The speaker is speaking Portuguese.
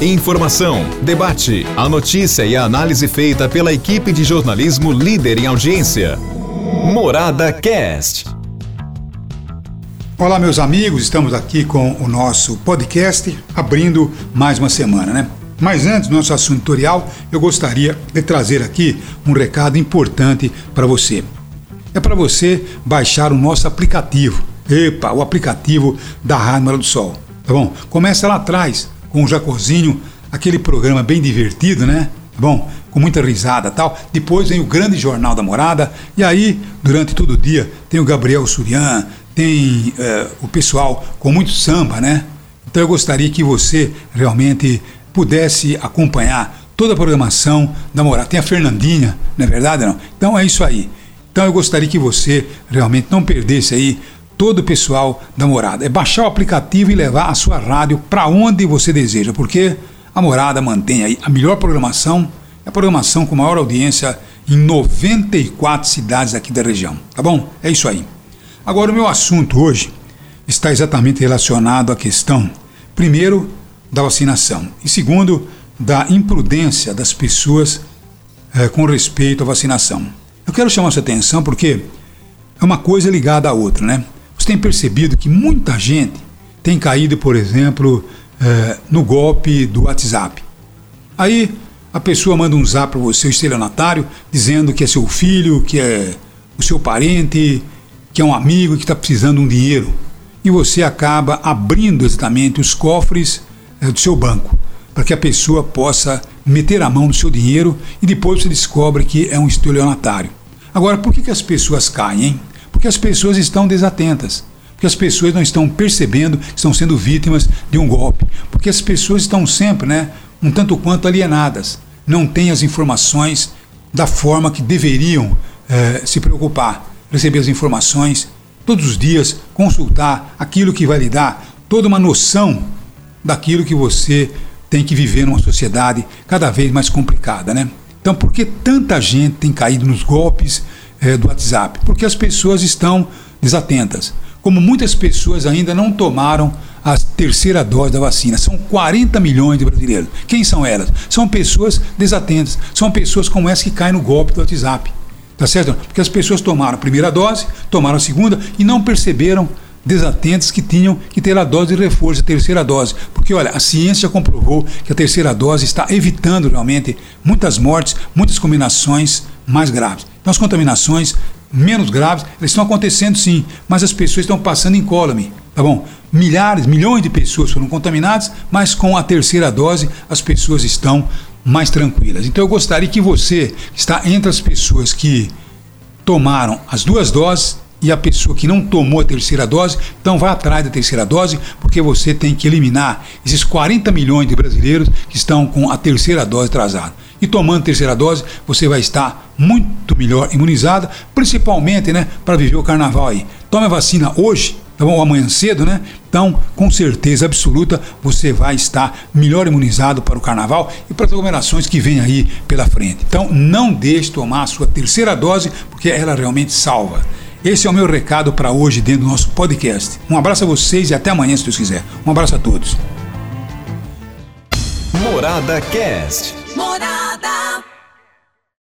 Informação, debate, a notícia e a análise feita pela equipe de jornalismo líder em audiência. Morada Cast. Olá, meus amigos, estamos aqui com o nosso podcast, abrindo mais uma semana, né? Mas antes do nosso assunto tutorial, eu gostaria de trazer aqui um recado importante para você. É para você baixar o nosso aplicativo. Epa, o aplicativo da Rádio Mara do Sol. Tá bom? Começa lá atrás, com o Jacozinho, aquele programa bem divertido, né? Bom? Com muita risada tal. Depois vem o grande Jornal da Morada. E aí, durante todo o dia, tem o Gabriel Surian, tem uh, o pessoal com muito samba, né? Então eu gostaria que você realmente pudesse acompanhar toda a programação da Morada. Tem a Fernandinha, não é verdade? Não? Então é isso aí. Então eu gostaria que você realmente não perdesse aí todo o pessoal da Morada. É baixar o aplicativo e levar a sua rádio para onde você deseja, porque a Morada mantém aí a melhor programação, a programação com maior audiência em 94 cidades aqui da região. Tá bom? É isso aí. Agora, o meu assunto hoje está exatamente relacionado à questão, primeiro, da vacinação e, segundo, da imprudência das pessoas eh, com respeito à vacinação. Eu quero chamar sua atenção porque é uma coisa ligada à outra, né? Você tem percebido que muita gente tem caído, por exemplo, é, no golpe do WhatsApp. Aí a pessoa manda um zap para você, o estelionatário, dizendo que é seu filho, que é o seu parente, que é um amigo que está precisando de um dinheiro. E você acaba abrindo exatamente os cofres é, do seu banco, para que a pessoa possa meter a mão no seu dinheiro e depois você descobre que é um estelionatário. Agora, por que, que as pessoas caem, hein? Porque as pessoas estão desatentas. Porque as pessoas não estão percebendo que estão sendo vítimas de um golpe. Porque as pessoas estão sempre, né, um tanto quanto alienadas. Não têm as informações da forma que deveriam eh, se preocupar. Receber as informações todos os dias, consultar aquilo que vai lhe dar toda uma noção daquilo que você tem que viver numa sociedade cada vez mais complicada, né? Então, por que tanta gente tem caído nos golpes é, do WhatsApp? Porque as pessoas estão desatentas. Como muitas pessoas ainda não tomaram a terceira dose da vacina. São 40 milhões de brasileiros. Quem são elas? São pessoas desatentas. São pessoas como essa que caem no golpe do WhatsApp. Tá certo? Porque as pessoas tomaram a primeira dose, tomaram a segunda e não perceberam desatentos que tinham que ter a dose de reforço, a terceira dose. Porque, olha, a ciência comprovou que a terceira dose está evitando realmente muitas mortes, muitas combinações mais graves. Então, as contaminações menos graves, elas estão acontecendo sim, mas as pessoas estão passando incólume, tá bom? Milhares, milhões de pessoas foram contaminadas, mas com a terceira dose as pessoas estão mais tranquilas. Então eu gostaria que você, está entre as pessoas que tomaram as duas doses, e a pessoa que não tomou a terceira dose, então vá atrás da terceira dose, porque você tem que eliminar esses 40 milhões de brasileiros que estão com a terceira dose atrasada. E tomando terceira dose, você vai estar muito melhor imunizada, principalmente né, para viver o carnaval aí. Tome a vacina hoje, tá bom? Amanhã cedo, né? Então, com certeza absoluta, você vai estar melhor imunizado para o carnaval e para as aglomerações que vêm aí pela frente. Então, não deixe tomar a sua terceira dose, porque ela realmente salva. Esse é o meu recado para hoje dentro do nosso podcast. Um abraço a vocês e até amanhã, se Deus quiser. Um abraço a todos. Morada Cast. Morada.